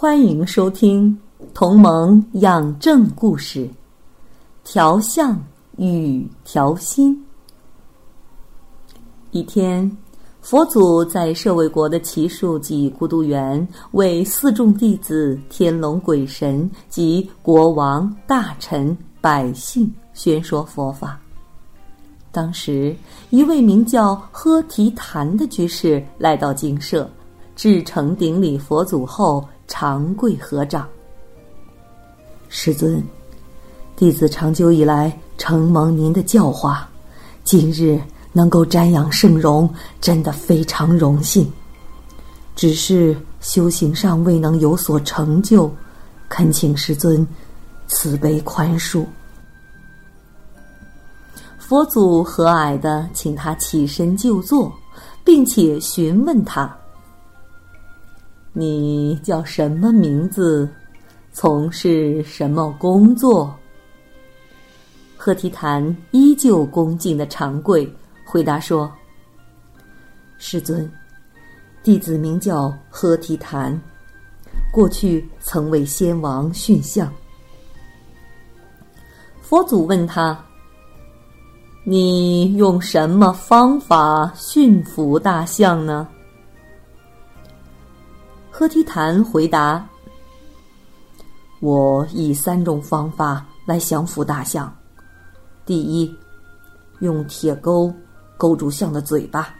欢迎收听《同盟养正故事》，调相与调心。一天，佛祖在舍卫国的奇树及孤独园，为四众弟子、天龙鬼神及国王、大臣、百姓宣说佛法。当时，一位名叫喝提坛的居士来到精舍，至诚顶礼佛祖后。长跪合掌，师尊，弟子长久以来承蒙您的教化，今日能够瞻仰圣容，真的非常荣幸。只是修行上未能有所成就，恳请师尊慈悲宽恕。佛祖和蔼的请他起身就坐，并且询问他。你叫什么名字？从事什么工作？贺提坛依旧恭敬的长跪，回答说：“世尊，弟子名叫贺提坛，过去曾为先王驯象。”佛祖问他：“你用什么方法驯服大象呢？”柯提坛回答：“我以三种方法来降服大象。第一，用铁钩勾住象的嘴巴，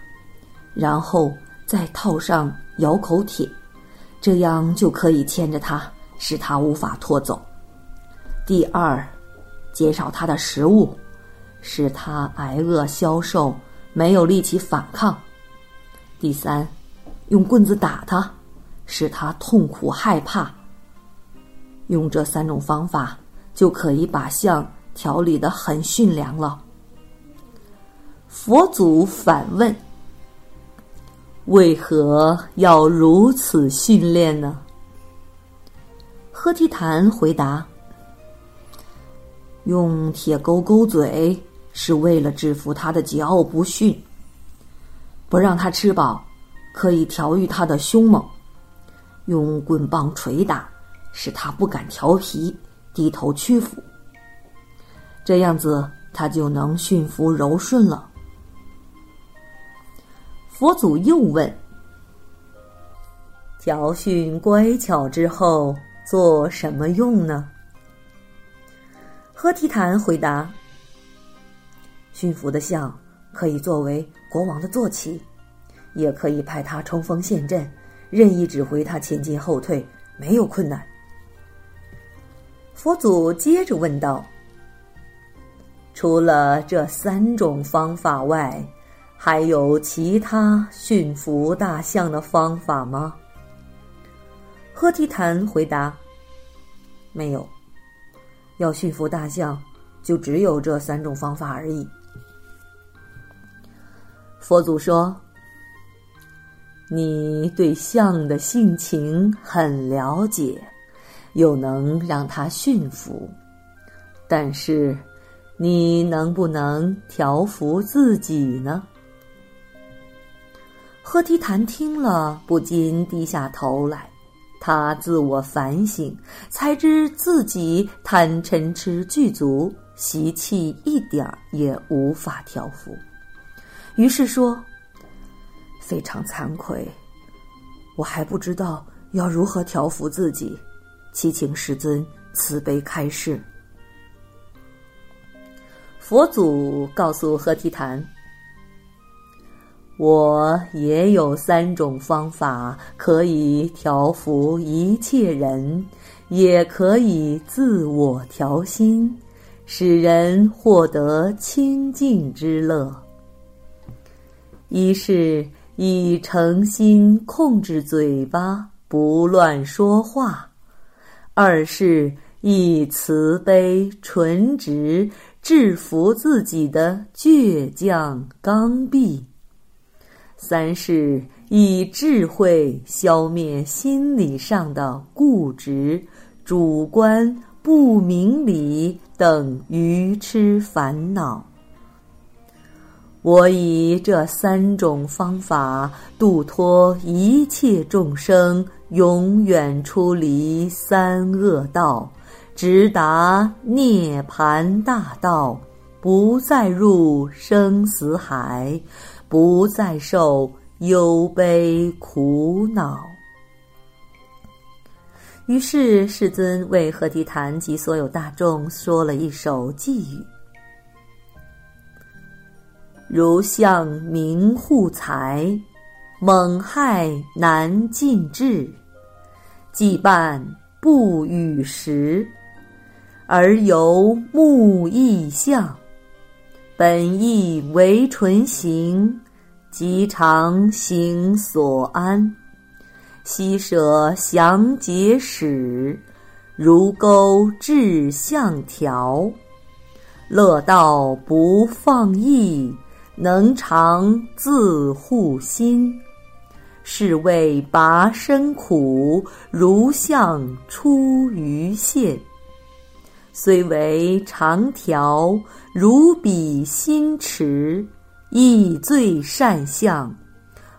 然后再套上咬口铁，这样就可以牵着它，使它无法拖走。第二，减少它的食物，使它挨饿消瘦，没有力气反抗。第三，用棍子打它。”使他痛苦害怕。用这三种方法，就可以把象调理的很驯良了。佛祖反问：“为何要如此训练呢？”喝提坛回答：“用铁钩钩嘴，是为了制服他的桀骜不驯；不让他吃饱，可以调育他的凶猛。”用棍棒捶打，使他不敢调皮、低头屈服。这样子，他就能驯服柔顺了。佛祖又问：“调训乖巧之后，做什么用呢？”喝提坦回答：“驯服的象可以作为国王的坐骑，也可以派他冲锋陷阵。”任意指挥他前进后退，没有困难。佛祖接着问道：“除了这三种方法外，还有其他驯服大象的方法吗？”喝提坛回答：“没有，要驯服大象，就只有这三种方法而已。”佛祖说。你对象的性情很了解，又能让他驯服，但是你能不能调服自己呢？赫提坛听了，不禁低下头来。他自我反省，才知自己贪嗔痴具足，习气一点儿也无法调服，于是说。非常惭愧，我还不知道要如何调服自己，祈请师尊慈悲开示。佛祖告诉何提坛：“我也有三种方法可以调服一切人，也可以自我调心，使人获得清净之乐。一是。”以诚心控制嘴巴，不乱说话；二是以慈悲纯直制服自己的倔强刚愎；三是以智慧消灭心理上的固执、主观、不明理等愚痴烦恼。我以这三种方法度脱一切众生，永远出离三恶道，直达涅盘大道，不再入生死海，不再受忧悲苦恼。于是世尊为何提坛及所有大众说了一首偈语。如向明护财，猛害难尽制；既伴不与时，而由目意相。本意为纯行，即常行所安。昔舍详结使，如钩至相条。乐道不放逸。能常自护心，是为拔身苦，如象出于线。虽为长条，如彼心持，亦最善相。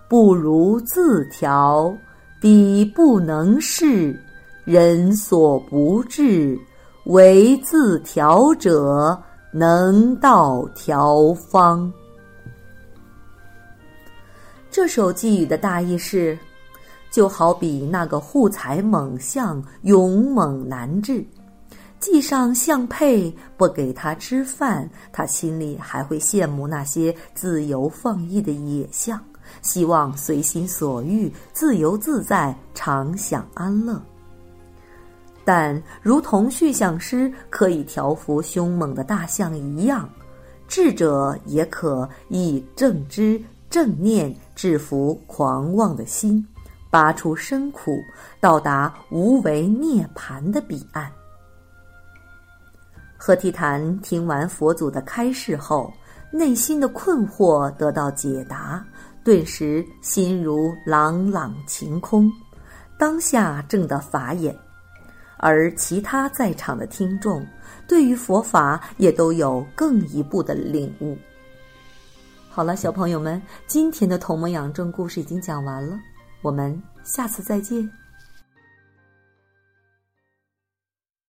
不如自调，彼不能事，人所不至，唯自调者能到调方。这首寄语的大意是：就好比那个护财猛象勇猛难治，系上象配不给他吃饭，他心里还会羡慕那些自由放逸的野象，希望随心所欲、自由自在、常享安乐。但如同驯象师可以调服凶猛的大象一样，智者也可以正知。正念制服狂妄的心，拔出生苦，到达无为涅槃的彼岸。何提坛听完佛祖的开示后，内心的困惑得到解答，顿时心如朗朗晴空，当下正得法眼。而其他在场的听众，对于佛法也都有更一步的领悟。好了，小朋友们，今天的《童蒙养正》故事已经讲完了，我们下次再见。